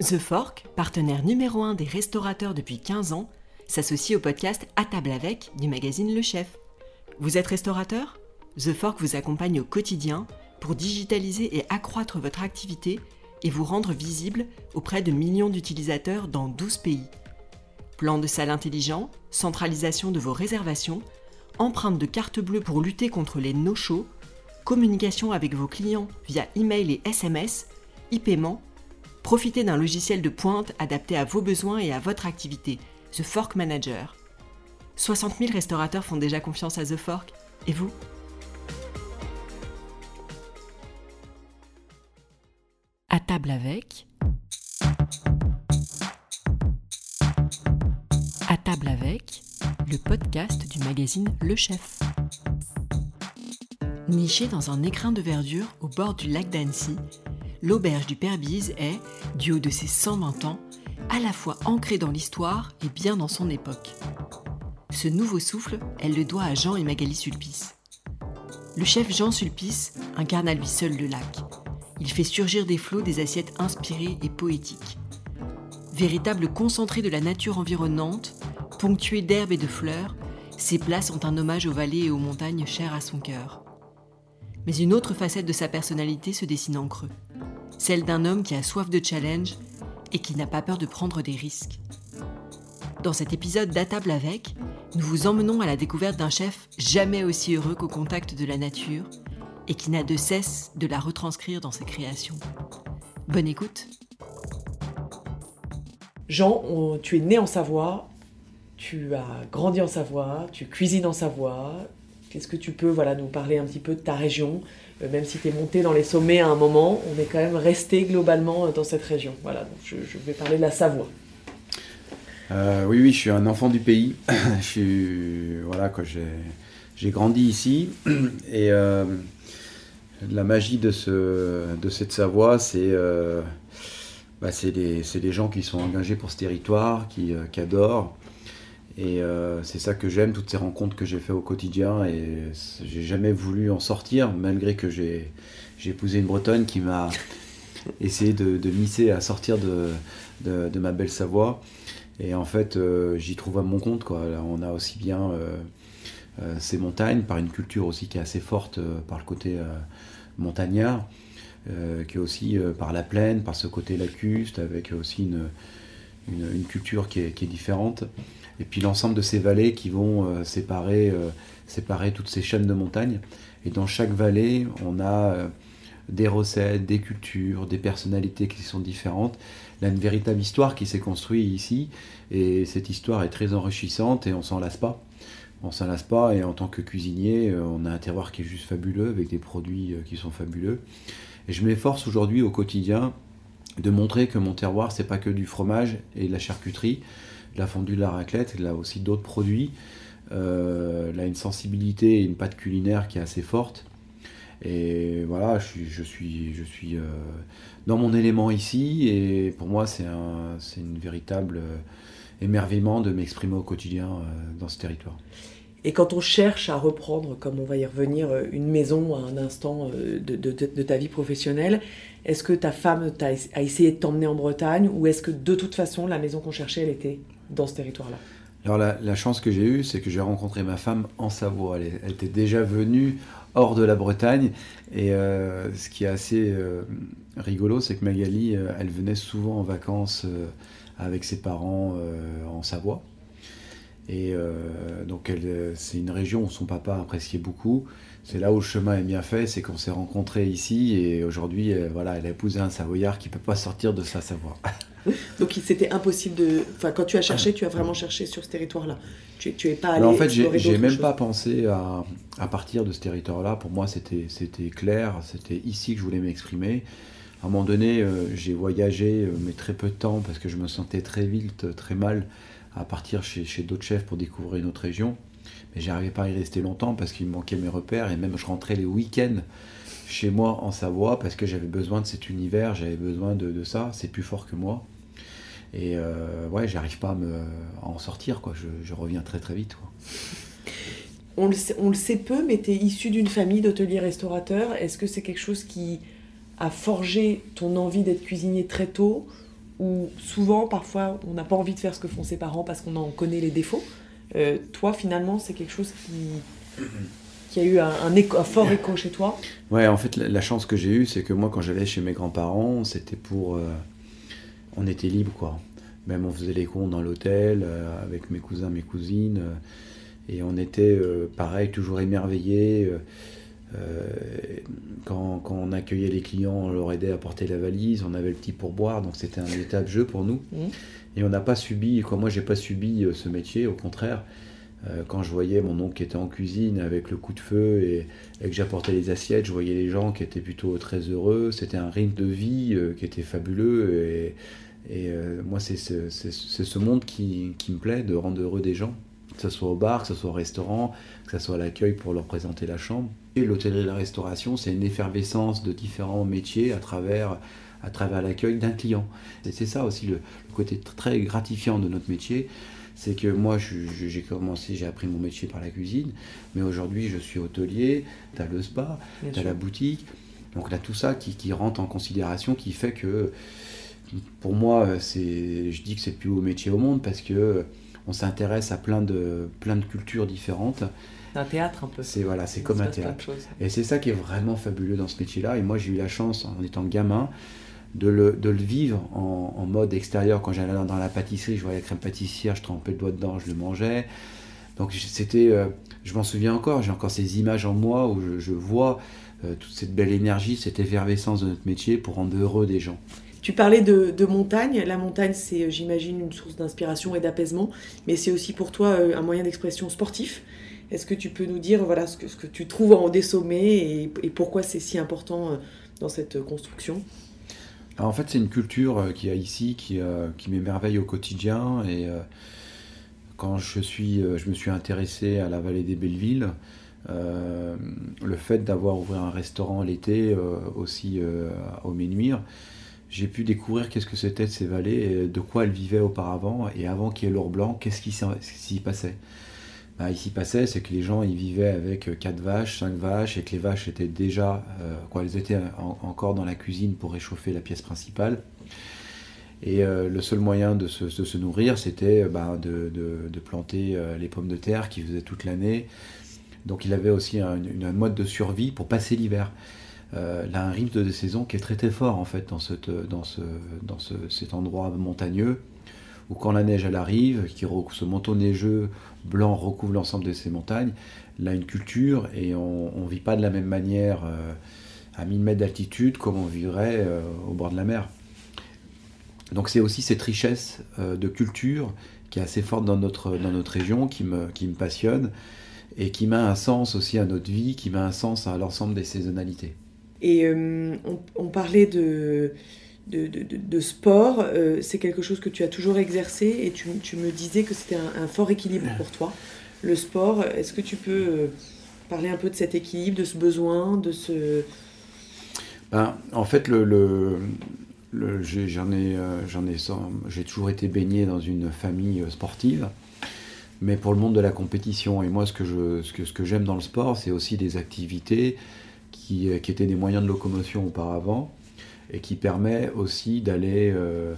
The Fork, partenaire numéro 1 des restaurateurs depuis 15 ans, s'associe au podcast À table avec du magazine Le Chef. Vous êtes restaurateur? The Fork vous accompagne au quotidien pour digitaliser et accroître votre activité et vous rendre visible auprès de millions d'utilisateurs dans 12 pays. Plan de salle intelligent, centralisation de vos réservations, empreinte de carte bleue pour lutter contre les no-shows, communication avec vos clients via email et SMS, e-paiement Profitez d'un logiciel de pointe adapté à vos besoins et à votre activité, The Fork Manager. 60 000 restaurateurs font déjà confiance à The Fork, et vous? À table avec. À table avec, le podcast du magazine Le Chef. Niché dans un écrin de verdure au bord du lac d'Annecy, l'auberge du Père Bise est, du haut de ses 120 ans, à la fois ancrée dans l'histoire et bien dans son époque. Ce nouveau souffle, elle le doit à Jean et Magali Sulpice. Le chef Jean Sulpice incarne à lui seul le lac. Il fait surgir des flots des assiettes inspirées et poétiques. Véritable concentré de la nature environnante, ponctué d'herbes et de fleurs, ces plats sont un hommage aux vallées et aux montagnes chères à son cœur. Mais une autre facette de sa personnalité se dessine en creux celle d'un homme qui a soif de challenge et qui n'a pas peur de prendre des risques. Dans cet épisode d'Atable avec, nous vous emmenons à la découverte d'un chef jamais aussi heureux qu'au contact de la nature et qui n'a de cesse de la retranscrire dans ses créations. Bonne écoute Jean, tu es né en Savoie, tu as grandi en Savoie, tu cuisines en Savoie. Qu'est-ce que tu peux voilà, nous parler un petit peu de ta région, euh, même si tu es monté dans les sommets à un moment, on est quand même resté globalement euh, dans cette région. Voilà, donc je, vais parler de la Savoie. Euh, oui, oui, je suis un enfant du pays. je suis, voilà, j'ai grandi ici. Et la magie de, ce, de cette Savoie, c'est bah, les, gens qui sont engagés pour ce territoire, qui, qui adorent. Et euh, c'est ça que j'aime, toutes ces rencontres que j'ai fait au quotidien. Et j'ai jamais voulu en sortir, malgré que j'ai épousé une Bretonne qui m'a essayé de, de misser à sortir de, de, ma belle Savoie. Et en fait, euh, j'y trouve à mon compte. Quoi. on a aussi bien euh, ces montagnes, par une culture aussi qui est assez forte par le côté montagnard, qui est aussi par la plaine, par ce côté lacuste, avec aussi une, une, culture qui est, qui est différente et puis l'ensemble de ces vallées qui vont euh, séparer, euh, séparer toutes ces chaînes de montagnes. Et dans chaque vallée, on a euh, des recettes, des cultures, des personnalités qui sont différentes. Il y a une véritable histoire qui s'est construite ici, et cette histoire est très enrichissante et on s'en lasse pas. On s'en lasse pas, et en tant que cuisinier, on a un terroir qui est juste fabuleux, avec des produits qui sont fabuleux. Et je m'efforce aujourd'hui au quotidien de montrer que mon terroir, c'est pas que du fromage et de la charcuterie, la fondue de la raclette, il a aussi d'autres produits. Euh, il a une sensibilité et une pâte culinaire qui est assez forte. Et voilà, je suis, euh, dans mon élément ici et pour moi c'est un, une véritable euh, émerveillement de m'exprimer au quotidien dans ce territoire. Et quand on cherche à reprendre, comme on va y revenir, une maison à un instant de, de ta vie professionnelle, est-ce que ta femme a essayé de t'emmener en Bretagne ou est-ce que de toute façon la maison qu'on cherchait, elle était dans ce territoire-là Alors la, chance que j'ai eue, c'est que j'ai rencontré ma femme en Savoie. Elle, était déjà venue hors de la Bretagne. Et euh, ce qui est assez euh, rigolo, c'est que Magali, euh, elle venait souvent en vacances avec ses parents en Savoie. Et donc c'est une région où son papa appréciait beaucoup. C'est là où le chemin est bien fait, c'est qu'on s'est rencontrés ici et aujourd'hui, voilà, elle a épousé un Savoyard qui ne peut pas sortir de sa Savoie. Donc c'était impossible de. Enfin, quand tu as cherché, tu as vraiment cherché sur ce territoire-là. Tu, tu es pas allé. en fait, j'ai même pas pensé à, à, partir de ce territoire-là. Pour moi, c'était clair. C'était ici que je voulais m'exprimer. À un moment donné, euh, j'ai voyagé, euh, mais très peu de temps, parce que je me sentais très vite, très mal à partir chez, chez d'autres chefs pour découvrir une autre région. Mais j'arrivais pas à y rester longtemps parce qu'il me manquait mes repères et même je rentrais les week-ends chez moi en Savoie parce que j'avais besoin de cet univers, j'avais besoin de, de ça, c'est plus fort que moi. Et euh, ouais, j'arrive pas à, me, en sortir, quoi. Je, reviens très très vite. On, le sait, peu, mais tu es issu d'une famille d'hôteliers restaurateurs. Est-ce que c'est quelque chose qui a forgé ton envie d'être cuisinier très tôt? Où souvent, parfois, on n'a pas envie de faire ce que font ses parents parce qu'on en connaît les défauts? Euh, toi, finalement, c'est quelque chose qui, qui a eu un, un, fort écho chez toi Ouais, en fait, la, chance que j'ai eue, c'est que moi, quand j'allais chez mes grands-parents, c'était pour. Euh, on était libre, quoi. Même on faisait les comptes dans l'hôtel euh, avec mes cousins, mes cousines. et on était, pareil, toujours émerveillés. Quand, quand, on accueillait les clients, on leur aidait à porter la valise, on avait le petit pourboire, donc c'était un de jeu pour nous. Mmh. Et on n'a pas subi, quoi, moi j'ai pas subi ce métier, au contraire. Euh, quand je voyais mon oncle qui était en cuisine avec le coup de feu et, que j'apportais les assiettes, je voyais les gens qui étaient plutôt très heureux. C'était un rythme de vie euh, qui était fabuleux. Et, euh, moi, c'est ce, monde qui, me plaît, de rendre heureux des gens. Que ce soit au bar, que ce soit au restaurant, que ce soit à l'accueil pour leur présenter la chambre. Et l'hôtellerie et la restauration, c'est une effervescence de différents métiers à travers l'accueil d'un client. C'est ça aussi le côté très gratifiant de notre métier c'est que moi, j'ai commencé, j'ai appris mon métier par la cuisine, mais aujourd'hui, je suis hôtelier, tu as le spa, tu as la boutique. Donc, là, tout ça qui, rentre en considération, qui fait que, pour moi, c'est, je dis que c'est le plus beau métier au monde parce que on s'intéresse à plein de, plein de cultures différentes. Un théâtre un peu. C'est voilà, c'est comme un théâtre. Et c'est ça qui est vraiment fabuleux dans ce métier-là. Et moi, j'ai eu la chance, en étant gamin, de le, vivre en, mode extérieur. Quand j'allais dans la pâtisserie, je voyais la crème pâtissière, je trempais le doigt dedans, je le mangeais. Donc c'était, euh, je m'en souviens encore, j'ai encore ces images en moi où je, vois euh, toute cette belle énergie, cette effervescence de notre métier pour rendre heureux des gens. Tu parlais de, montagne. La montagne, c'est, j'imagine, une source d'inspiration et d'apaisement, mais c'est aussi pour toi euh, un moyen d'expression sportif. Est-ce que tu peux nous dire voilà, ce, que, tu trouves en des sommets et, et pourquoi c'est si important dans cette construction? En fait, c'est une culture euh, qui a ici, qui, euh, qui m'émerveille au quotidien. Et euh, quand je, me suis intéressé à la vallée des Bellevilles, le fait d'avoir ouvert un restaurant l'été aussi au Ménuire, j'ai pu découvrir qu'est-ce que c'était de ces vallées, de quoi elles vivaient auparavant, et avant qu'il y ait l'or blanc, qu'est-ce qui s'y passait. Bah, ici passait, c'est que les gens ils vivaient avec 4 vaches, 5 vaches, et que les vaches étaient déjà, euh, quoi, elles étaient encore dans la cuisine pour réchauffer la pièce principale. Et euh, le seul moyen de se, nourrir, c'était bah, de, planter euh, les pommes de terre qui faisaient toute l'année. Donc il avait aussi un, une mode de survie pour passer l'hiver. là, un rythme de saison qui est très très fort en fait dans cet endroit montagneux où quand la neige elle arrive, ce manteau neigeux blanc recouvre l'ensemble de ces montagnes, là une culture et on ne vit pas de la même manière euh, à 1000 mètres d'altitude comme on vivrait euh, au bord de la mer. Donc c'est aussi cette richesse euh, de culture qui est assez forte dans notre, dans notre région, qui me, qui me passionne et qui met un sens aussi à notre vie, qui met un sens à l'ensemble des saisonnalités. Et on, parlait de, de, sport, euh, c'est quelque chose que tu as toujours exercé et tu, me disais que c'était un, fort équilibre pour toi. Le sport, est-ce que tu peux euh, parler un peu de cet équilibre, de ce besoin, de ce... Ben, en fait, euh, j'ai toujours été baigné dans une famille sportive, mais pour le monde de la compétition. Et moi, ce que, j'aime dans le sport, c'est aussi des activités qui étaient des moyens de locomotion auparavant et qui permet aussi d'aller euh,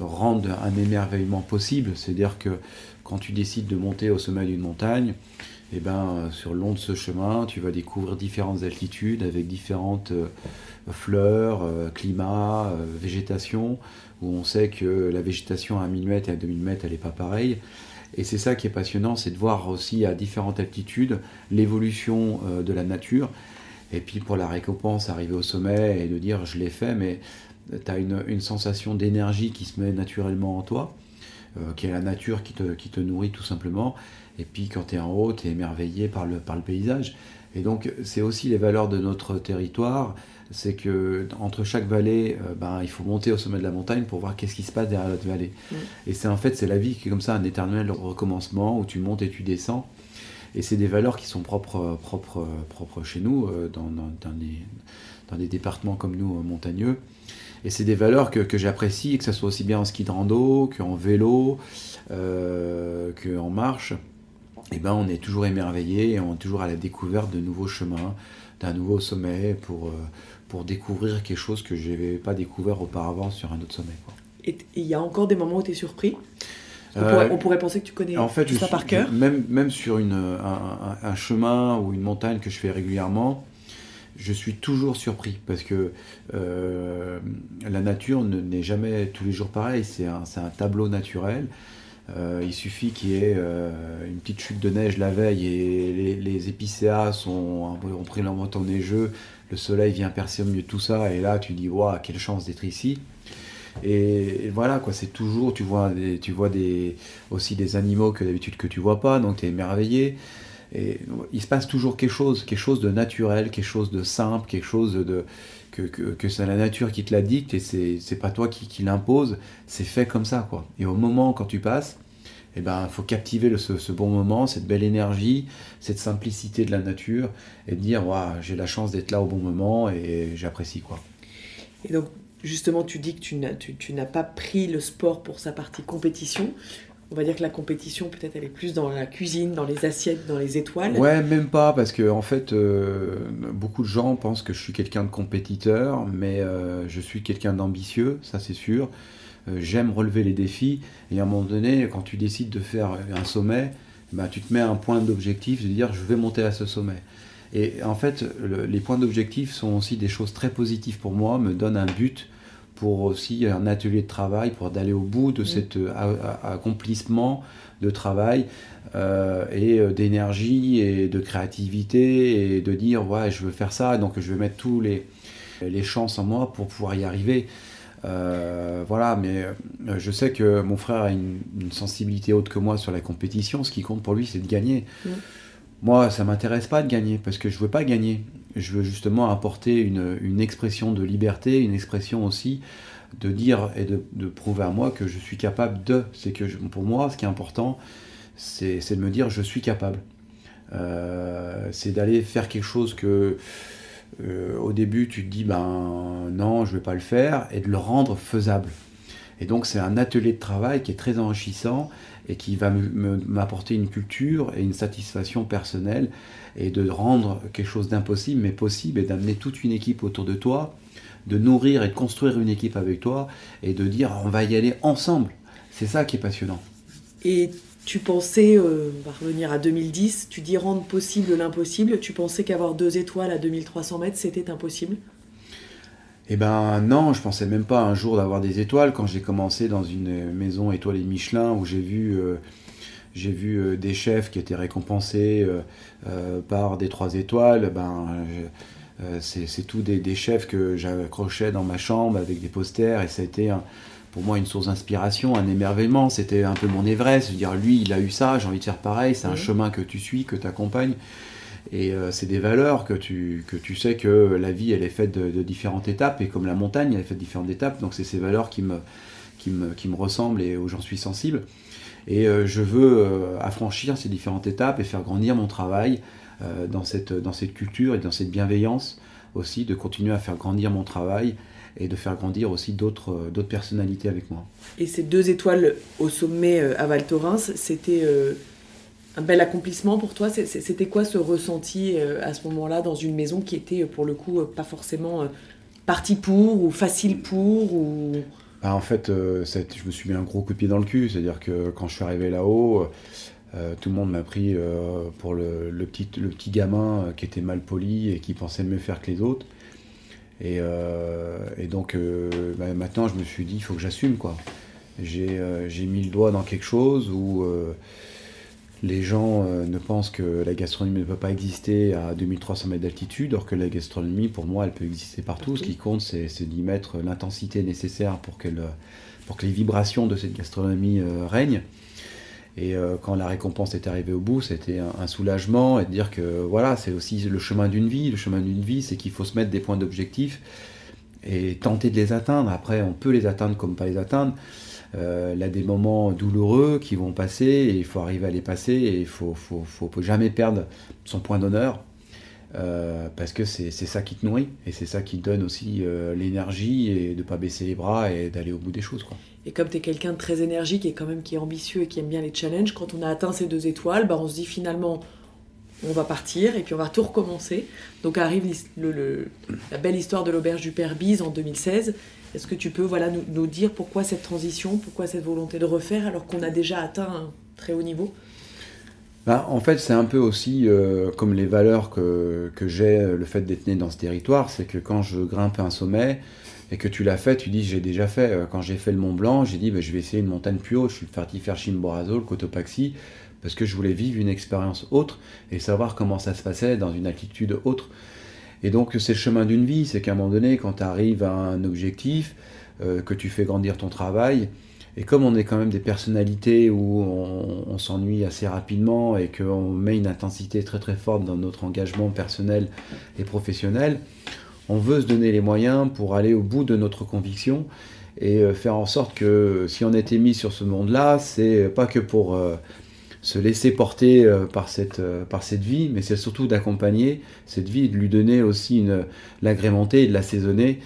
rendre un émerveillement possible. C'est-à-dire que quand tu décides de monter au sommet d'une montagne, eh ben, sur le long de ce chemin, tu vas découvrir différentes altitudes avec différentes euh, fleurs, euh, climats, végétation, où on sait que la végétation à 1000 mètres et à 2000 mètres, elle n'est pas pareille. Et c'est ça qui est passionnant, c'est de voir aussi à différentes altitudes l'évolution de la nature et puis pour la récompense, arriver au sommet et de dire je l'ai fait, mais tu as une, sensation d'énergie qui se met naturellement en toi, euh, qui est la nature qui te, qui te, nourrit tout simplement. Et puis quand tu es en haut, tu es émerveillé par le, par le paysage. Et donc c'est aussi les valeurs de notre territoire, c'est que entre chaque vallée, euh, ben, il faut monter au sommet de la montagne pour voir qu'est-ce qui se passe derrière l'autre vallée. Et c'est en fait c'est la vie qui est comme ça, un éternel recommencement où tu montes et tu descends. Et c'est des valeurs qui sont propres, propres, propres chez nous, euh, dans, des, départements comme nous, euh, montagneux. Et c'est des valeurs que, que j'apprécie, que ce soit aussi bien en ski de rando, qu'en vélo, euh, qu'en marche. Et eh ben, on est toujours émerveillé on est toujours à la découverte de nouveaux chemins, d'un nouveau sommet pour, euh, pour découvrir quelque chose que je n'avais pas découvert auparavant sur un autre sommet. Et il y a encore des moments où tu es surpris? On, pourrait, penser que tu connais en fait, tout ça par cœur. Même, même sur une, un, chemin ou une montagne que je fais régulièrement, je suis toujours surpris parce que la nature n'est jamais tous les jours pareil. C'est un, un, tableau naturel. Euh, il suffit qu'il y ait euh, une petite chute de neige la veille et les, épicéas sont, ont pris leur manteau neigeux, le soleil vient percer au milieu de tout ça, et là tu dis, waouh, quelle chance d'être ici. Et, voilà, quoi, c'est toujours, tu vois, tu vois des, aussi des animaux que d'habitude que tu vois pas, donc tu es émerveillé. Et il se passe toujours quelque chose, quelque chose de naturel, quelque chose de simple, quelque chose de, que, que, c'est la nature qui te la dicte et c'est pas toi qui, qui l'impose, c'est fait comme ça. quoi. Et au moment quand tu passes, eh ben, faut captiver ce, bon moment, cette belle énergie, cette simplicité de la nature et de dire j'ai la chance d'être là au bon moment et j'apprécie. quoi. Et donc, justement, tu dis que tu n'as, pas pris le sport pour sa partie compétition on va dire que la compétition, peut-être, elle est plus dans la cuisine, dans les assiettes, dans les étoiles. Ouais, même pas, parce que en fait, euh, beaucoup de gens pensent que je suis quelqu'un de compétiteur, mais euh, je suis quelqu'un d'ambitieux, ça c'est sûr. Euh, j'aime relever les défis, et à un moment donné, quand tu décides de faire un sommet, bah, tu te mets un point d'objectif de dire je vais monter à ce sommet. Et en fait, les points d'objectif sont aussi des choses très positives pour moi, me donnent un but pour aussi un atelier de travail, pour d'aller au bout de cet euh, accomplissement de travail euh, et euh, d'énergie et de créativité et de dire ouais je veux faire ça donc je vais mettre tous les, les chances en moi pour pouvoir y arriver. voilà, mais je sais que mon frère a une, sensibilité haute que moi sur la compétition. Ce qui compte pour lui, c'est de gagner. Moi, ça m'intéresse pas de gagner parce que je veux pas gagner je veux justement apporter une, expression de liberté, une expression aussi de dire et de, prouver à moi que je suis capable de. C'est que pour moi, ce qui est important, c'est de me dire je suis capable. Euh, c'est d'aller faire quelque chose que euh, au début tu te dis ben non, je vais pas le faire, et de le rendre faisable. Et donc c'est un atelier de travail qui est très enrichissant et qui va m'apporter une culture et une satisfaction personnelle et de rendre quelque chose d'impossible mais possible et d'amener toute une équipe autour de toi, de nourrir et de construire une équipe avec toi et de dire on va y aller ensemble. C'est ça qui est passionnant. Et tu pensais, euh, on va revenir à 2010, tu dis rendre possible l'impossible, tu pensais qu'avoir deux étoiles à 2300 mètres c'était impossible? Eh ben non, je pensais même pas un jour d'avoir des étoiles quand j'ai commencé dans une maison étoilée Michelin où j'ai vu, euh, j'ai vu euh, des chefs qui étaient récompensés euh, par des trois étoiles. Ben, c'est tout des, chefs que j'accrochais dans ma chambre avec des posters et ça a été pour moi une source d'inspiration, un émerveillement. C'était un peu mon Everest, dire lui il a eu ça, j'ai envie de faire pareil. C'est un chemin que tu suis, que tu accompagnes. Et euh, c'est des valeurs que tu, que tu sais que la vie, elle est faite de, différentes étapes, et comme la montagne, elle est faite de différentes étapes, donc c'est ces valeurs qui me, qui me, qui me ressemblent et où j'en suis sensible. Et euh, je veux euh, affranchir ces différentes étapes et faire grandir mon travail dans, cette, dans cette culture et dans cette bienveillance aussi, de continuer à faire grandir mon travail et de faire grandir aussi d'autres d'autres personnalités avec moi. Et ces deux étoiles au sommet à Val Thorens, c'était un bel accomplissement pour toi. C'était quoi ce ressenti euh, à ce moment-là dans une maison qui était pour le coup pas forcément euh, partie pour ou facile pour ou... Bah, en fait, euh, je me suis mis un gros coup de pied dans le cul. C'est-à-dire que quand je suis arrivé là-haut, tout le monde m'a pris pour le, petit, le petit gamin qui était mal poli et qui pensait mieux faire que les autres. Et, donc bah, maintenant, je me suis dit, il faut que j'assume. quoi. J'ai mis le doigt dans quelque chose où les gens euh, ne pensent que la gastronomie ne peut pas exister à 2300 mètres d'altitude, alors que la gastronomie, pour moi, elle peut exister partout. Ce qui compte, c'est d'y mettre l'intensité nécessaire pour, que les vibrations de cette gastronomie euh, règnent. Et euh, quand la récompense est arrivée au bout, c'était un, soulagement et de dire que voilà, c'est aussi le chemin d'une vie. Le chemin d'une vie, c'est qu'il faut se mettre des points d'objectif et tenter de les atteindre. Après, on peut les atteindre comme pas les atteindre. Euh, a des moments douloureux qui vont passer et il faut arriver à les passer et il faut, faut, faut, jamais perdre son point d'honneur euh, parce que c'est ça qui te nourrit et c'est ça qui te donne aussi euh, l'énergie et de pas baisser les bras et d'aller au bout des choses. Et comme tu es quelqu'un de très énergique et quand même qui est ambitieux et qui aime bien les challenges, quand on a atteint ces deux étoiles, bah on se dit finalement on va partir et puis on va tout recommencer. Donc arrive la belle histoire de l'auberge du Père Bise en 2016. Est-ce que tu peux voilà, nous, dire pourquoi cette transition, pourquoi cette volonté de refaire alors qu'on a déjà atteint un très haut niveau? Ben, En fait, c'est un peu aussi euh, comme les valeurs que, j'ai, le fait d'être né dans ce territoire, c'est que quand je grimpe un sommet et que tu l'as fait, tu dis j'ai déjà fait. Euh, quand j'ai fait le Mont Blanc, j'ai dit ben, je vais essayer une montagne plus haute, je suis parti faire Chimborazo, le Cotopaxi, parce que je voulais vivre une expérience autre et savoir comment ça se passait dans une altitude autre. Et donc c'est le chemin d'une vie, c'est qu'à un moment donné, quand tu arrives à un objectif, euh, que tu fais grandir ton travail, et comme on est quand même des personnalités où on, s'ennuie assez rapidement et qu'on met une intensité très très forte dans notre engagement personnel et professionnel, on veut se donner les moyens pour aller au bout de notre conviction et euh, faire en sorte que si on était mis sur ce monde-là, c'est pas que pour euh, se laisser porter euh, par cette, euh, par cette vie, mais c'est surtout d'accompagner cette vie de lui donner aussi une, l'agrémenter de l'assaisonner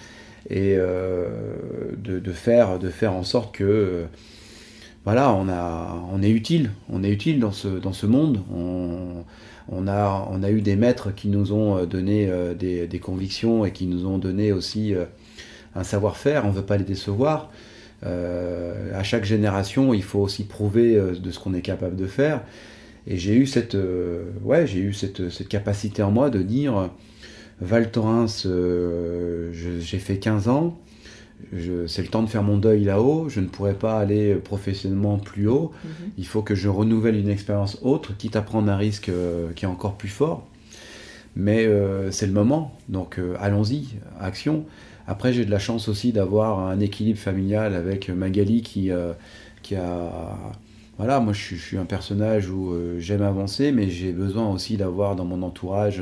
et euh, de, faire, en sorte que voilà, on, a, est utile, on est utile dans ce, monde. On, on a eu des maîtres qui nous ont donné des, des convictions et qui nous ont donné aussi un savoir-faire, on ne veut pas les décevoir. Euh, à chaque génération, il faut aussi prouver euh, de ce qu'on est capable de faire. Et j'ai eu cette, euh, ouais, j'ai eu cette, cette, capacité en moi de dire, Val Thorens, j'ai fait 15 ans, c'est le temps de faire mon deuil là-haut, je ne pourrais pas aller professionnellement plus haut, mhm. il faut que je renouvelle une expérience autre, quitte à prendre un risque qui est encore plus fort. Mais c'est le moment, donc allons-y, action. Après, j'ai de la chance aussi d'avoir un équilibre familial avec Magali qui, euh, qui a. Voilà, moi je suis, un personnage où euh, j'aime avancer, mais j'ai besoin aussi d'avoir dans mon entourage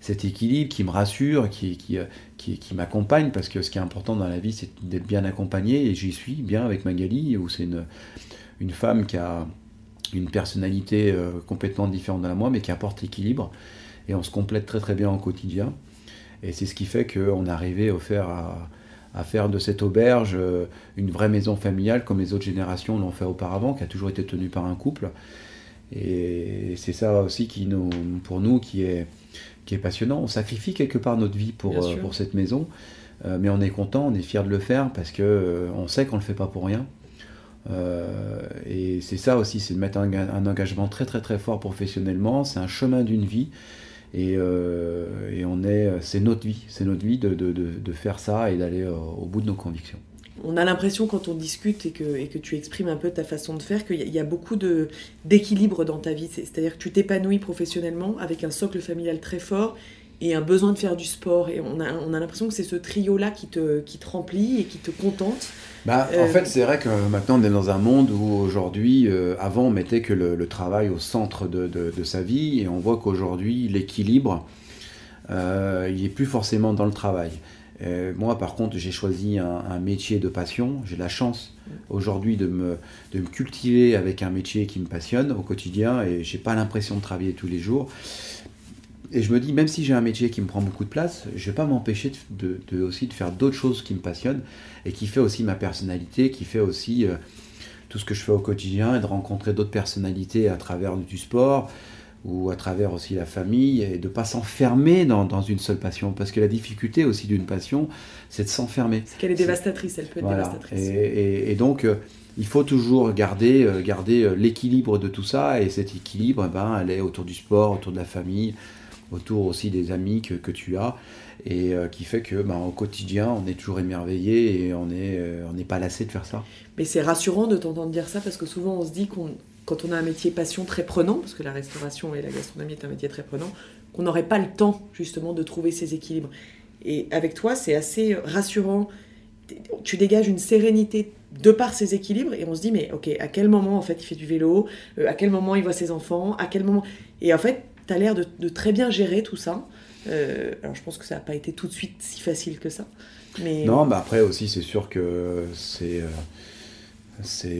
cet équilibre qui me rassure, qui, euh, qui, qui m'accompagne, parce que ce qui est important dans la vie, c'est d'être bien accompagné, et j'y suis bien avec Magali, où c'est une, une femme qui a une personnalité complètement différente de la moi, mais qui apporte équilibre, et on se complète très très bien au quotidien. Et c'est ce qui fait qu'on est arrivé à faire, à, faire de cette auberge euh, une vraie maison familiale comme les autres générations l'ont fait auparavant, qui a toujours été tenue par un couple. Et c'est ça aussi qui nous, pour nous qui est, qui est passionnant. On sacrifie quelque part notre vie pour, euh, pour cette maison, euh, mais on est content, on est fier de le faire parce que on sait qu'on ne le fait pas pour rien. et c'est ça aussi, c'est de mettre un, un, engagement très très très fort professionnellement. C'est un chemin d'une vie. Euh, et, on est, c'est notre vie, c'est notre vie de, de, de, faire ça et d'aller euh, au bout de nos convictions. On a l'impression quand on discute et que, et que tu exprimes un peu ta façon de faire qu'il y, a beaucoup d'équilibre dans ta vie. C'est-à-dire que tu t'épanouis professionnellement avec un socle familial très fort et un besoin de faire du sport. Et on a, on a l'impression que c'est ce trio-là qui te, qui te remplit et qui te contente. Bah, En euh, fait, c'est vrai que maintenant on est dans un monde où aujourd'hui, euh, avant on mettait que le, travail au centre de, de, sa vie et on voit qu'aujourd'hui l'équilibre, euh, il n'est plus forcément dans le travail. moi, par contre, j'ai choisi un, métier de passion. J'ai la chance aujourd'hui de me, de me cultiver avec un métier qui me passionne au quotidien et j'ai pas l'impression de travailler tous les jours. Et je me dis, même si j'ai un métier qui me prend beaucoup de place, je ne vais pas m'empêcher de, aussi de faire d'autres choses qui me passionnent et qui fait aussi ma personnalité, qui fait aussi euh, tout ce que je fais au quotidien et de rencontrer d'autres personnalités à travers du sport ou à travers aussi la famille et de ne pas s'enfermer dans, dans, une seule passion. Parce que la difficulté aussi d'une passion, c'est de s'enfermer. C'est qu'elle est dévastatrice, elle peut être dévastatrice. Et, et, donc, euh, il faut toujours garder, euh, garder l'équilibre de tout ça et cet équilibre, eh ben, elle est autour du sport, autour de la famille, autour aussi des amis que, que tu as, et euh, qui fait que ben, au quotidien, on est toujours émerveillé et on n'est euh, on n'est pas lassé de faire ça. Mais c'est rassurant de t'entendre dire ça, parce que souvent on se dit qu'on quand on a un métier passion très prenant, parce que la restauration et la gastronomie est un métier très prenant, qu'on n'aurait pas le temps justement de trouver ces équilibres. Et avec toi, c'est assez rassurant. Tu dégages une sérénité de par ces équilibres et on se dit mais ok à quel moment en fait il fait du vélo, euh, à quel moment il voit ses enfants, à quel moment? Et en fait tu as l'air de, très bien gérer tout ça. Euh, alors je pense que ça n'a pas été tout de suite si facile que ça. Non, mais après aussi c'est sûr que c'est... Euh,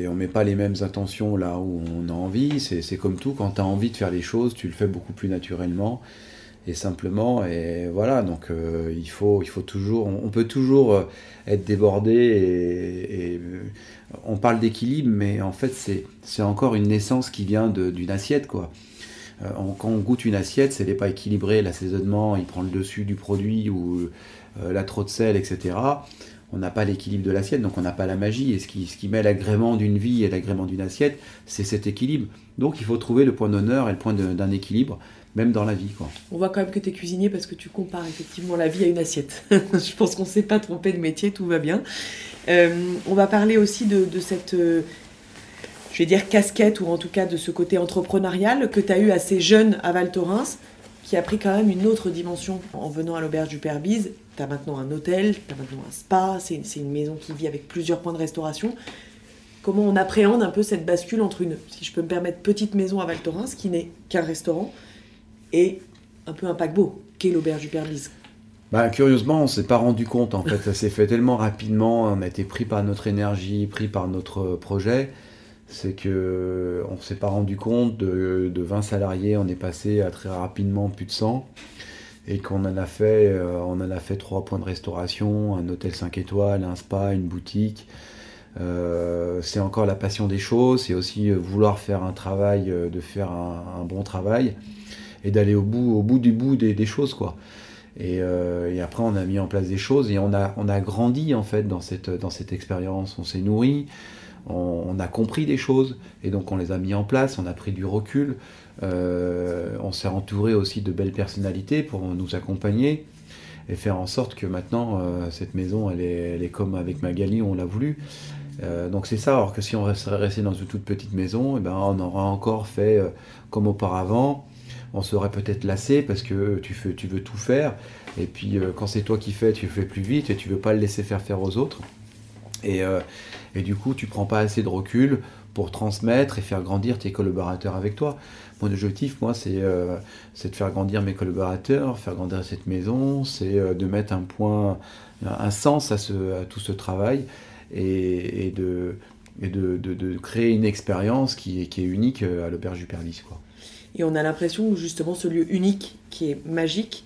on met pas les mêmes intentions là où on a envie. C'est, comme tout, quand tu as envie de faire les choses, tu le fais beaucoup plus naturellement et simplement. Et voilà, donc euh, il, faut, il faut toujours, on, peut toujours être débordé et, on parle d'équilibre, mais en fait c'est, c'est encore une naissance qui vient d'une assiette quoi. Quand on goûte une assiette, c'est n'est pas équilibré, l'assaisonnement, il prend le dessus du produit ou la trop de sel, etc on n'a pas l'équilibre de l'assiette, donc on n'a pas la magie. Et ce qui, ce qui met l'agrément d'une vie et l'agrément d'une assiette, c'est cet équilibre. Donc il faut trouver le point d'honneur et le point d'un équilibre, même dans la vie. On voit quand même que tu es cuisinier parce que tu compares effectivement la vie à une assiette. Je pense qu'on ne s'est pas trompé de métier, tout va bien. Euh, on va parler aussi de, cette, euh, je vais dire, casquette, ou en tout cas de ce côté entrepreneurial que tu as eu assez jeune à Val Thorens qui a pris quand même une autre dimension en venant à l'auberge du Père Bise. Tu as maintenant un hôtel, tu as maintenant un spa, c'est une maison qui vit avec plusieurs points de restauration. Comment on appréhende un peu cette bascule entre une, si je peux me permettre, petite maison à Val Thorens, qui n'est qu'un restaurant, et un peu un paquebot, qu'est l'auberge du Père Bise? Bah, curieusement, on s'est pas rendu compte en fait. Ça s'est fait tellement rapidement. On a été pris par notre énergie, pris par notre projet c'est que on s'est pas rendu compte de, 20 salariés, on est passé à très rapidement plus de 100 et qu'on en a fait euh, on en a fait trois points de restauration, un hôtel 5 étoiles, un spa, une boutique. Euh, c'est encore la passion des choses, c'est aussi vouloir faire un travail, euh, de faire un, bon travail et d'aller au bout, au bout du bout des, choses quoi. Et, après on a mis en place des choses et on a, on a grandi en fait dans cette, dans cette expérience, on s'est nourri on, a compris des choses et donc on les a mis en place, on a pris du recul, euh, on s'est entouré aussi de belles personnalités pour nous accompagner et faire en sorte que maintenant euh, cette maison elle est, comme avec Magali on l'a voulu. Euh, donc c'est ça, alors que si on serait resté dans une toute petite maison, eh ben, on aurait encore fait comme auparavant, on serait peut-être lassé parce que tu, tu veux tout faire, et puis quand c'est toi qui fais, tu fais plus vite et tu veux pas le laisser faire faire aux autres. Et, et du coup, tu prends pas assez de recul pour transmettre et faire grandir tes collaborateurs avec toi. Mon objectif, moi, c'est euh, de faire grandir mes collaborateurs, faire grandir cette maison, c'est euh, de mettre un point, un sens à, tout ce travail et, de, créer une expérience qui, est unique euh, à l'Auberge du Perdis. Quoi. Et on a l'impression que justement ce lieu unique, qui est magique,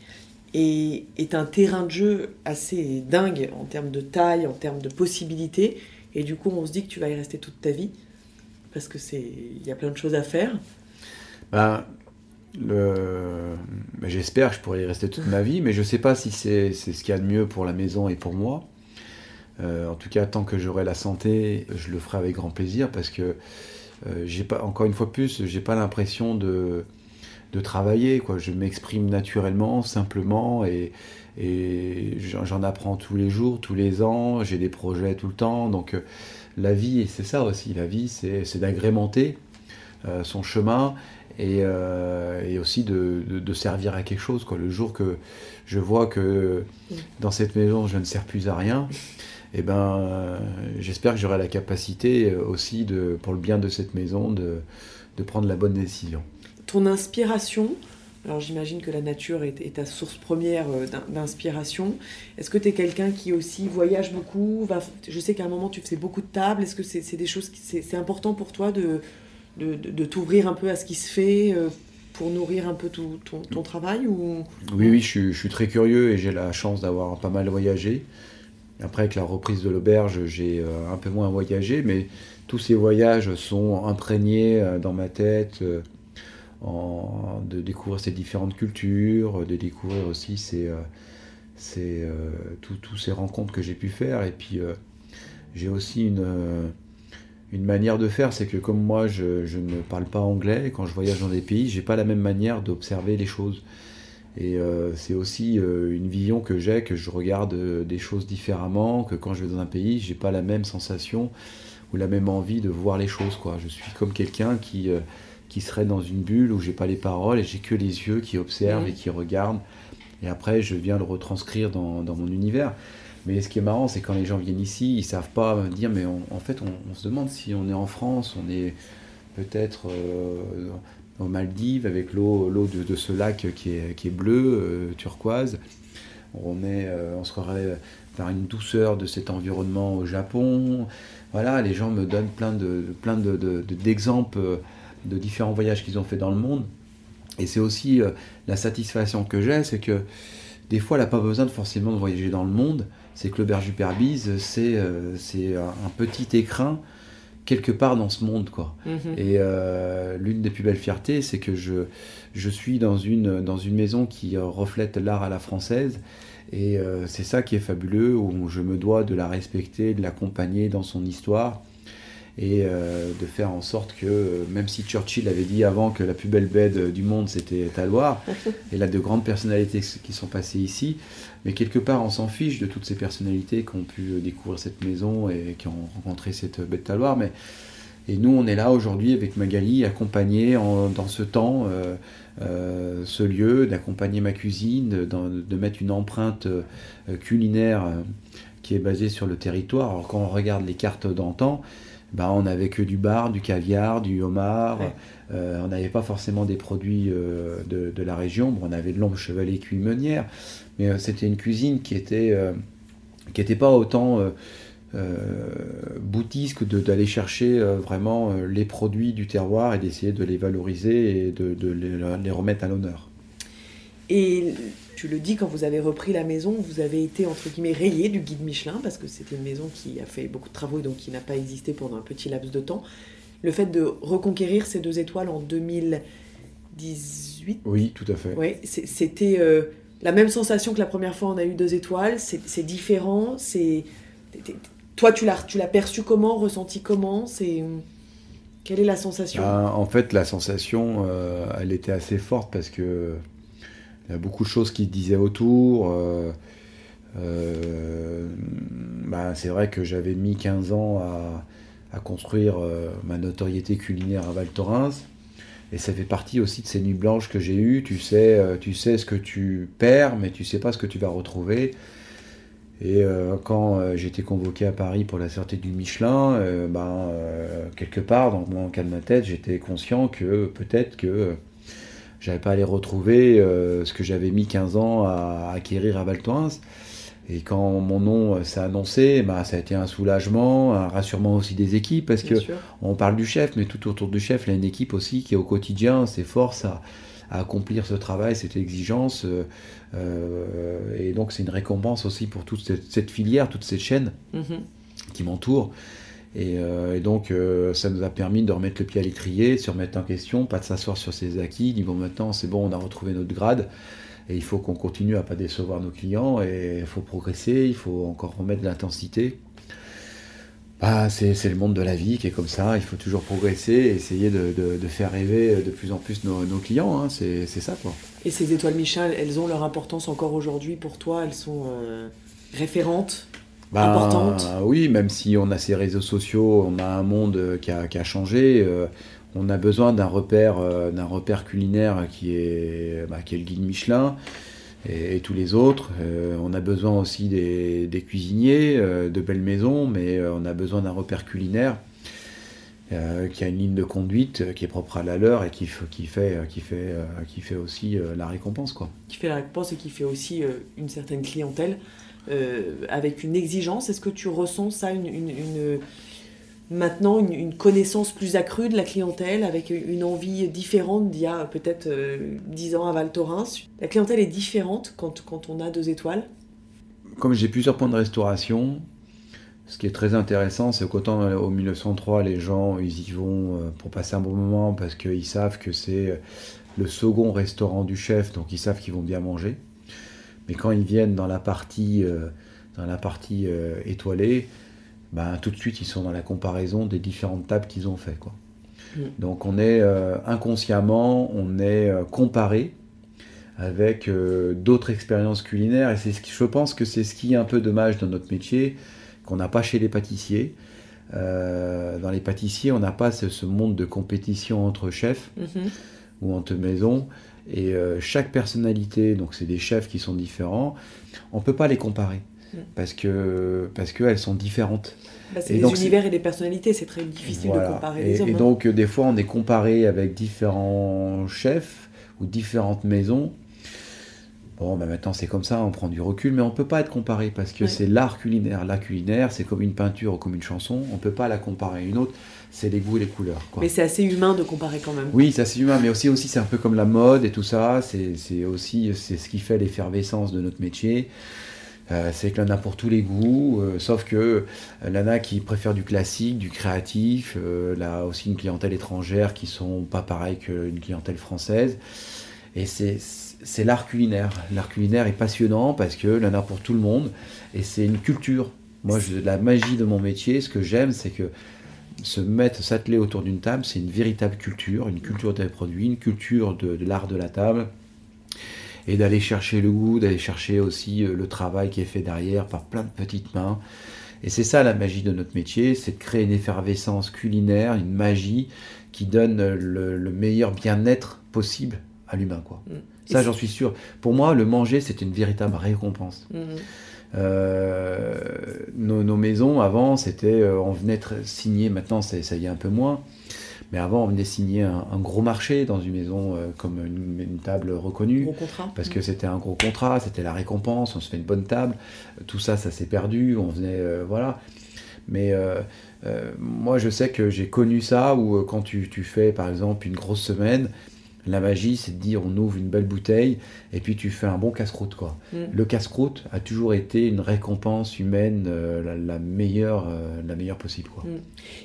est, un terrain de jeu assez dingue en termes de taille, en termes de possibilités et du coup, on se dit que tu vas y rester toute ta vie parce que c'est, il y a plein de choses à faire. Ben. Ben, j'espère que je pourrai y rester toute ma vie, mais je ne sais pas si c'est, c'est ce qu'il y a de mieux pour la maison et pour moi. Euh, en tout cas, tant que j'aurai la santé, je le ferai avec grand plaisir parce que euh, j'ai pas, encore une fois plus, j'ai pas l'impression de, de travailler. Quoi. Je m'exprime naturellement, simplement, et, j'en apprends tous les jours, tous les ans, j'ai des projets tout le temps. Donc euh, la vie, c'est ça aussi, la vie, c'est d'agrémenter euh, son chemin et, euh, aussi de, servir à quelque chose. Quoi. Le jour que je vois que dans cette maison, je ne sers plus à rien, eh ben, j'espère que j'aurai la capacité aussi, de, pour le bien de cette maison, de prendre la bonne décision. Ton inspiration, alors j'imagine que la nature est, ta source première euh, d'inspiration. Est-ce que tu es quelqu'un qui aussi voyage beaucoup Je sais qu'à un moment tu faisais beaucoup de tables. Est-ce que c'est des choses qui c'est important pour toi de, de, t'ouvrir un peu à ce qui se fait euh, pour nourrir un peu tout, ton, travail ou... Oui, oui, je suis, très curieux et j'ai la chance d'avoir pas mal voyagé. Après, avec la reprise de l'auberge, j'ai euh, un peu moins voyagé, mais tous ces voyages sont imprégnés dans ma tête de découvrir ces différentes cultures, de découvrir aussi ces, euh, ces, euh, toutes ces rencontres que j'ai pu faire. Et puis euh, j'ai aussi une, une manière de faire, c'est que comme moi je, ne parle pas anglais, quand je voyage dans des pays, j'ai pas la même manière d'observer les choses. Et c'est aussi une vision que j'ai, que je regarde des choses différemment, que quand je vais dans un pays, j'ai pas la même sensation ou la même envie de voir les choses. Quoi. Je suis comme quelqu'un qui qui serait dans une bulle où j'ai pas les paroles et j'ai que les yeux qui observent et qui regardent. Et après, je viens le retranscrire dans, dans, mon univers. Mais ce qui est marrant, c'est quand les gens viennent ici, ils savent pas me dire, mais en fait, on, se demande si on est en France, on est peut-être euh, aux Maldives avec l'eau de, de, ce lac qui est, qui est bleu, euh, turquoise. On, est, euh, on se croirait vers une douceur de cet environnement au Japon. Voilà, les gens me donnent plein de plein d'exemples. De, de différents voyages qu'ils ont fait dans le monde. Et c'est aussi euh, la satisfaction que j'ai, c'est que des fois, elle n'a pas besoin de forcément de voyager dans le monde. C'est que l'auberge du Perbise, c'est euh, un petit écrin quelque part dans ce monde, quoi. Mhm. Et euh, l'une des plus belles fiertés, c'est que je, je suis dans une, dans une maison qui reflète l'art à la française. Et euh, c'est ça qui est fabuleux, où je me dois de la respecter, de l'accompagner dans son histoire. Et euh, de faire en sorte que, euh, même si Churchill avait dit avant que la plus belle baie de- du monde c'était ta Loire, et là de grandes personnalités qui sont passées ici, mais quelque part on s'en fiche de toutes ces personnalités qui ont pu euh, découvrir cette maison et qui ont rencontré cette baie de Loire. Mais, et nous on est là aujourd'hui avec Magali, accompagner en- dans ce temps euh, euh, ce lieu, d'accompagner ma cuisine, de, de mettre une empreinte euh, culinaire euh, qui est basée sur le territoire. Alors quand on regarde les cartes d'antan, bah, on n'avait que du bar, du caviar, du homard. Ouais. Euh, on n'avait pas forcément des produits euh, de, de la région. Bon, on avait de l'ombre chevalier cuit meunière, mais euh, c'était une cuisine qui était qui n'était pas autant boutiste que de- d'aller chercher vraiment les produits du terroir et d'essayer de les valoriser et de, de les, les remettre à l'honneur. Et tu le dis, quand vous avez repris la maison, vous avez été entre guillemets rayé du guide Michelin parce que c'était une maison qui a fait beaucoup de travaux et donc qui n'a pas existé pendant un petit laps de temps. Le fait de reconquérir ces deux étoiles en 2018, Oui, tout à fait. ouais, c'était euh, la même sensation que la première fois on a eu deux étoiles. C'est différent. C'est toi tu l'as tu l'as perçu comment, ressenti comment? C'est quelle est la sensation? Ben, en fait, la sensation, euh, elle était assez forte parce que il y a beaucoup de choses qui se disaient autour. euh, euh, ben, c'est vrai que j'avais mis 15 ans à, construire euh, ma notoriété culinaire à Val Thorens. Et ça fait partie aussi de ces nuits blanches que j'ai eues. Tu sais, tu sais ce que tu perds, mais tu sais pas ce que tu vas retrouver. Et quand été convoqué à Paris pour la sortie du Michelin, ben, quelque part dans mon cas de ma tête, j'étais conscient que peut-être que j'allais pas aller retrouver euh, ce que j'avais mis 15 ans à acquérir à Val Thorens. Et quand mon nom euh, s'est annoncé, ben, ça a été un soulagement, un rassurement aussi des équipes, parce que Bien sûr. on parle du chef, mais tout autour du chef, il y a une équipe aussi qui au quotidien s'efforce à, à accomplir ce travail, cette exigence. euh, et donc c'est une récompense aussi pour toute cette, cette filière, toute cette chaîne Mhm. qui m'entoure. Et, euh, et donc euh, ça nous a permis de remettre le pied à l'étrier, de se remettre en question, pas de s'asseoir sur ses acquis, dit bon maintenant c'est bon, on a retrouvé notre grade. Et il faut qu'on continue à pas décevoir nos clients et il faut progresser, il faut encore remettre de l'intensité. Bah, c'est le monde de la vie qui est comme ça, il faut toujours progresser essayer de, faire rêver de plus en plus nos, clients, hein. c'est c'est ça quoi. Et ces étoiles Michelin, elles ont leur importance encore aujourd'hui pour toi Elles sont euh, référentes Ben, Importante. Oui, même si on a ces réseaux sociaux, on a un monde qui a, qui a changé, euh, on a besoin d'un repère, euh, d'un repère culinaire qui est, bah, qui est le guide Michelin et, et tous les autres. Euh, on a besoin aussi des, des cuisiniers, euh, de belles maisons, mais euh, on a besoin d'un repère culinaire. euh, qui a une ligne de conduite euh, qui est propre à la leur et qui, qui, fait, euh, qui, fait, euh, qui fait aussi euh, la récompense. Quoi. qui fait la réponse et qui fait aussi euh, une certaine clientèle euh, avec une exigence. Est-ce que tu ressens ça, une, maintenant une, connaissance plus accrue de la clientèle avec une envie différente d'il y a peut-être euh, 10 ans à Val Thorens? La clientèle est différente quand, quand on a deux étoiles? Comme j'ai plusieurs points de restauration, ce qui est très intéressant, c'est qu'autant euh, au 1903, les gens, ils y vont euh, pour passer un bon moment parce qu'ils savent que c'est euh, le second restaurant du chef, donc ils savent qu'ils vont bien manger. Mais quand ils viennent dans la partie, euh, dans la partie euh, étoilée, ben, tout de suite, ils sont dans la comparaison des différentes tables qu'ils ont fait. Quoi. Mm. Donc on est euh, inconsciemment, on est comparé avec d'autres expériences culinaires. Et c'est ce qui, je pense que c'est ce qui est un peu dommage dans notre métier, qu'on n'a pas chez les pâtissiers. Dans les pâtissiers, on n'a pas ce, ce monde de compétition entre chefs Mhm. ou entre maisons. Et euh, chaque personnalité, donc c'est des chefs qui sont différents, on ne peut pas les comparer. Mm. Parce que parce qu'elles sont différentes. Bah, C'est des donc, univers et des personnalités, c'est très difficile Voilà. de comparer et, les hommes. et hein. donc, euh, des fois, on est comparé avec différents chefs ou différentes maisons. Bon, bah maintenant, c'est comme ça, on prend du recul, mais on ne peut pas être comparé parce que c'est l'art culinaire. L'art culinaire, c'est comme une peinture ou comme une chanson. On ne peut pas la comparer à une autre. C'est les goûts et les couleurs. Quoi. Mais c'est assez humain de comparer quand même. Oui, c'est humain, mais aussi, aussi c'est un peu comme la mode et tout ça. C'est aussi c'est ce qui fait l'effervescence de notre métier. Euh, c'est que l'ANA pour tous les goûts, euh, sauf que l'ANA qui préfère du classique, du créatif, là aussi une clientèle étrangère qui sont pas pareilles qu'une clientèle française. Et c'est l'art culinaire. L'art culinaire est passionnant parce que l'ANA pour tout le monde et c'est une culture. Moi, la magie de mon métier, ce que j'aime, c'est que se mettre, s'atteler autour d'une table, c'est une véritable culture, une culture des produits, une culture de, l'art de la table, et d'aller chercher le goût, d'aller chercher aussi euh, le travail qui est fait derrière par plein de petites mains. Et c'est ça la magie de notre métier, c'est de créer une effervescence culinaire, une magie qui donne le, meilleur bien-être possible à l'humain. quoi. Mm. Ça, j'en suis sûr. Pour moi, le manger, c'est une véritable récompense. Mm. Euh, nos, maisons, avant, c'était, euh, on venait signer, maintenant ça y est un peu moins, mais avant on venait signer un, gros marché dans une maison euh, comme une, table reconnue. Gros contrat. Parce que c'était un gros contrat, c'était la récompense, on se fait une bonne table, tout ça, ça s'est perdu, on venait, voilà. Mais moi je sais que j'ai connu ça où quand tu, tu, fais par exemple une grosse semaine, la magie, c'est de dire on ouvre une belle bouteille et puis tu fais un bon casse-croûte. quoi. Mm. Le casse-croûte a toujours été une récompense humaine euh, la, meilleure, euh, la meilleure possible. Quoi. Mm.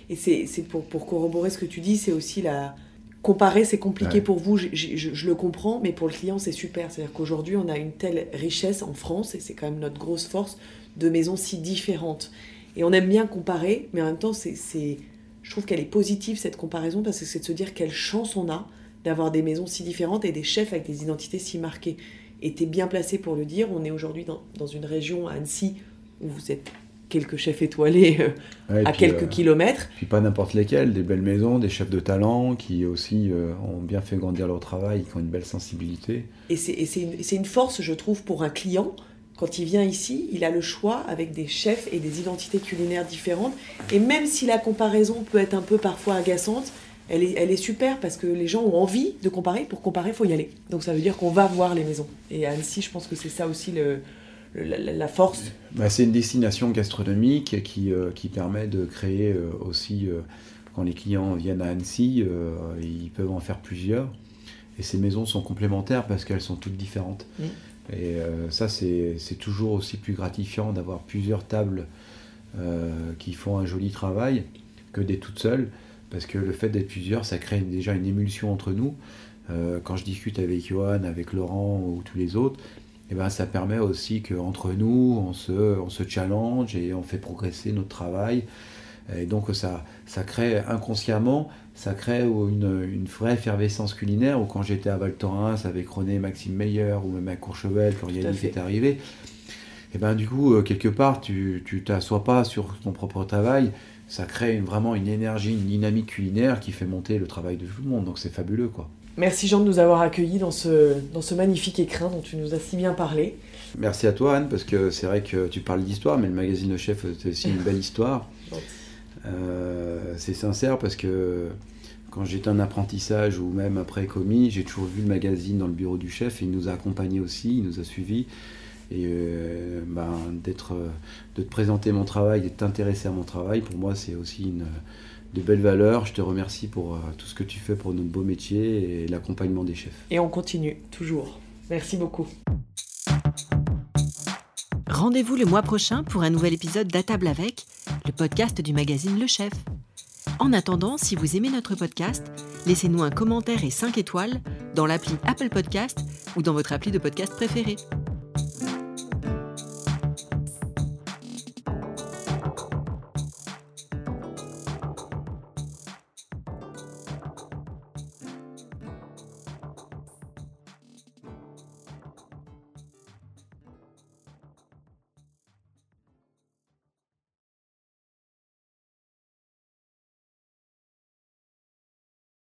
Et c'est pour, pour corroborer ce que tu dis, c'est aussi la... Comparer, c'est compliqué pour vous, je, je, le comprends, mais pour le client, c'est super. C'est-à-dire qu'aujourd'hui, on a une telle richesse en France, et c'est quand même notre grosse force, de maisons si différentes. Et on aime bien comparer, mais en même temps, c'est je trouve qu'elle est positive, cette comparaison, parce que c'est de se dire quelle chance on a d'avoir des maisons si différentes et des chefs avec des identités si marquées. Et tu es bien placé pour le dire, on est aujourd'hui dans, une région, à Annecy, où vous êtes quelques chefs étoilés euh, à quelques euh, kilomètres. Puis pas n'importe lesquels, des belles maisons, des chefs de talent qui aussi euh, ont bien fait grandir leur travail, qui ont une belle sensibilité. Et c'est une, une, force, je trouve, pour un client. Quand il vient ici, il a le choix avec des chefs et des identités culinaires différentes. Et même si la comparaison peut être un peu parfois agaçante, elle est, super parce que les gens ont envie de comparer. Pour comparer, il faut y aller. Donc ça veut dire qu'on va voir les maisons. Et à Annecy, je pense que c'est ça aussi le, la, force. Bah, c'est une destination gastronomique qui, euh, qui permet de créer euh, aussi, euh, quand les clients viennent à Annecy, ils peuvent en faire plusieurs. Et ces maisons sont complémentaires parce qu'elles sont toutes différentes. Et ça, c'est toujours aussi plus gratifiant d'avoir plusieurs tables qui font un joli travail que des toutes seules parce que le fait d'être plusieurs, ça crée déjà une émulsion entre nous. Euh, quand je discute avec Johan, avec Laurent ou tous les autres, eh ben, ça permet aussi qu'entre nous, on se, on se challenge et on fait progresser notre travail. Et donc ça, ça crée inconsciemment, ça crée une, une vraie effervescence culinaire. Ou quand j'étais à Val Thorens avec René Maxime Meyer ou même à Courchevel, quand Yannick est arrivé, et eh ben du coup, euh, quelque part, tu ne t'assois pas sur ton propre travail, ça crée vraiment une énergie, une dynamique culinaire qui fait monter le travail de tout le monde. Donc c'est fabuleux, quoi. Merci Jean de nous avoir accueillis dans ce, dans ce magnifique écrin dont tu nous as si bien parlé. Merci à toi Anne, parce que c'est vrai que tu parles d'histoire, mais le magazine Le Chef, c'est aussi une belle histoire. Euh, c'est sincère parce que quand j'étais en apprentissage ou même après commis, j'ai toujours vu le magazine dans le bureau du chef et il nous a accompagnés aussi, il nous a suivis et euh, ben, d'être, de te présenter mon travail, d'être intéressé à mon travail, pour moi c'est aussi une, de belles valeurs. Je te remercie pour euh, tout ce que tu fais pour notre beau métier et l'accompagnement des chefs. Et on continue, toujours. Merci beaucoup. Rendez-vous le mois prochain pour un nouvel épisode d'À table avec, le podcast du magazine Le Chef. En attendant, si vous aimez notre podcast, laissez-nous un commentaire et 5 étoiles dans l'appli Apple Podcast ou dans votre appli de podcast préféré.